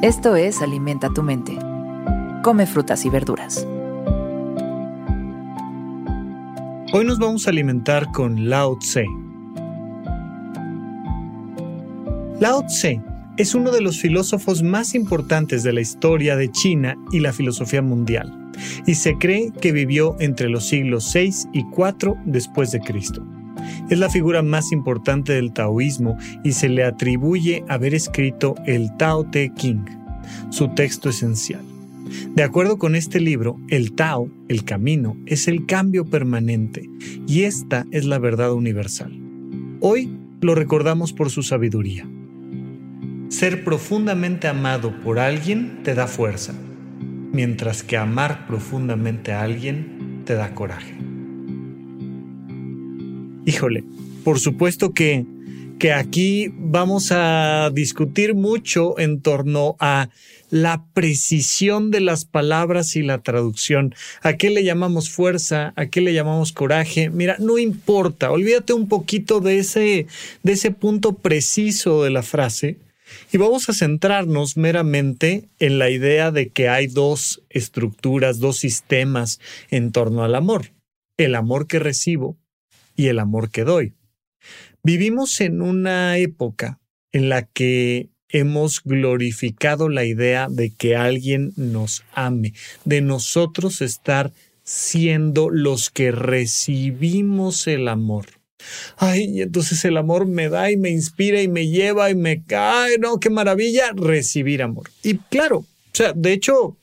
Esto es Alimenta tu mente. Come frutas y verduras. Hoy nos vamos a alimentar con Lao Tse. Lao Tse es uno de los filósofos más importantes de la historia de China y la filosofía mundial, y se cree que vivió entre los siglos 6 y 4 después de Cristo. Es la figura más importante del taoísmo y se le atribuye haber escrito el Tao Te King, su texto esencial. De acuerdo con este libro, el Tao, el camino, es el cambio permanente y esta es la verdad universal. Hoy lo recordamos por su sabiduría. Ser profundamente amado por alguien te da fuerza, mientras que amar profundamente a alguien te da coraje. Híjole, por supuesto que, que aquí vamos a discutir mucho en torno a la precisión de las palabras y la traducción. ¿A qué le llamamos fuerza? ¿A qué le llamamos coraje? Mira, no importa, olvídate un poquito de ese, de ese punto preciso de la frase y vamos a centrarnos meramente en la idea de que hay dos estructuras, dos sistemas en torno al amor. El amor que recibo y el amor que doy. Vivimos en una época en la que hemos glorificado la idea de que alguien nos ame, de nosotros estar siendo los que recibimos el amor. Ay, entonces el amor me da y me inspira y me lleva y me cae, no, qué maravilla recibir amor. Y claro, o sea, de hecho,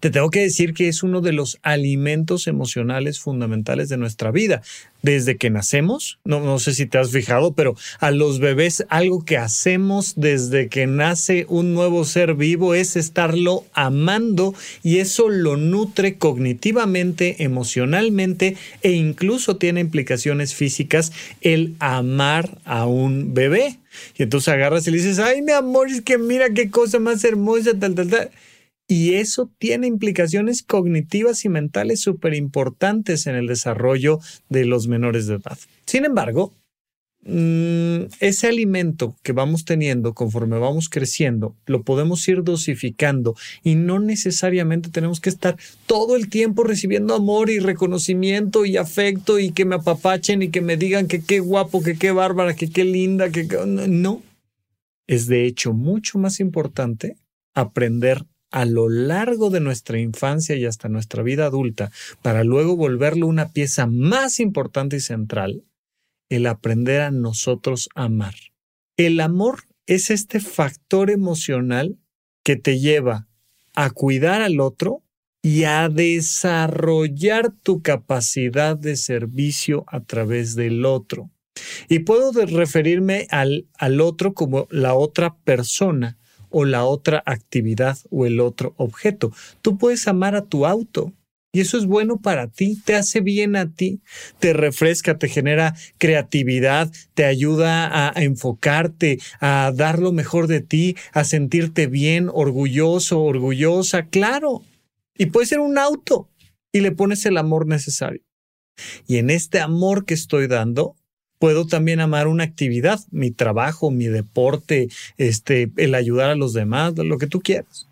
te tengo que decir que es uno de los alimentos emocionales fundamentales de nuestra vida. Desde que nacemos, no, no, sé si te has fijado, pero a los bebés algo que hacemos desde que nace un nuevo ser vivo es estarlo amando y eso lo nutre cognitivamente, emocionalmente e incluso tiene implicaciones físicas el amar a un bebé. Y entonces agarras y le dices, ay mi amor, es que mira qué cosa más hermosa, tal, tal, tal y eso tiene implicaciones cognitivas y mentales súper importantes en el desarrollo de los menores de edad. Sin embargo, mm, ese alimento que vamos teniendo conforme vamos creciendo, lo podemos ir dosificando y no necesariamente tenemos que estar todo el tiempo recibiendo amor y reconocimiento y afecto y que me apapachen y que me digan que qué guapo, que qué bárbara, que qué linda, que no. Es de hecho mucho más importante aprender a lo largo de nuestra infancia y hasta nuestra vida adulta, para luego volverlo una pieza más importante y central, el aprender a nosotros amar. El amor es este factor emocional que te lleva a cuidar al otro y a desarrollar tu capacidad de servicio a través del otro. Y puedo referirme al, al otro como la otra persona, o la otra actividad o el otro objeto. Tú puedes amar a tu auto. Y eso es bueno para ti, te hace bien a ti, te refresca, te genera creatividad, te ayuda a enfocarte, a dar lo mejor de ti, a sentirte bien, orgulloso, orgullosa, claro. Y puede ser un auto y le pones el amor necesario. Y en este amor que estoy dando, puedo también amar una actividad, mi trabajo, mi deporte, este, el ayudar a los demás, lo que tú quieras.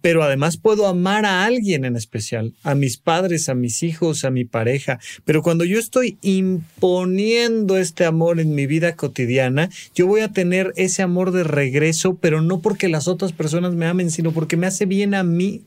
Pero además puedo amar a alguien en especial, a mis padres, a mis hijos, a mi pareja. Pero cuando yo estoy imponiendo este amor en mi vida cotidiana, yo voy a tener ese amor de regreso, pero no porque las otras personas me amen, sino porque me hace bien a mí.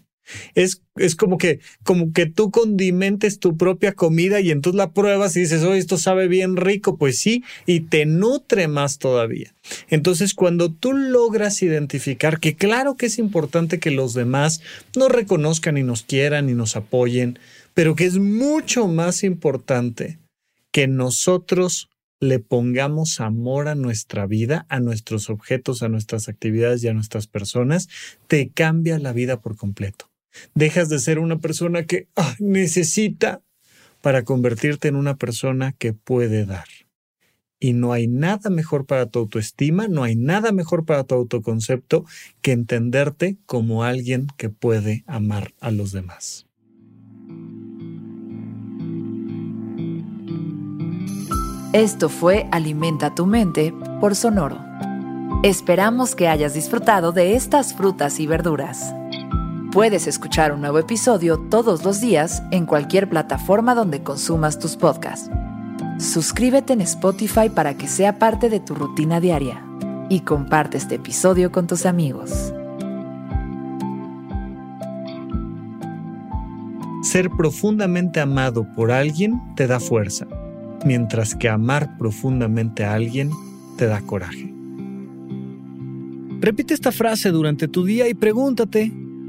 Es, es como que, como que tú condimentes tu propia comida y entonces la pruebas y dices, oh, esto sabe bien rico, pues sí, y te nutre más todavía. Entonces, cuando tú logras identificar que claro que es importante que los demás nos reconozcan y nos quieran y nos apoyen, pero que es mucho más importante que nosotros le pongamos amor a nuestra vida, a nuestros objetos, a nuestras actividades y a nuestras personas, te cambia la vida por completo. Dejas de ser una persona que ah, necesita para convertirte en una persona que puede dar. Y no hay nada mejor para tu autoestima, no hay nada mejor para tu autoconcepto que entenderte como alguien que puede amar a los demás. Esto fue Alimenta tu mente por Sonoro. Esperamos que hayas disfrutado de estas frutas y verduras. Puedes escuchar un nuevo episodio todos los días en cualquier plataforma donde consumas tus podcasts. Suscríbete en Spotify para que sea parte de tu rutina diaria y comparte este episodio con tus amigos. Ser profundamente amado por alguien te da fuerza, mientras que amar profundamente a alguien te da coraje. Repite esta frase durante tu día y pregúntate,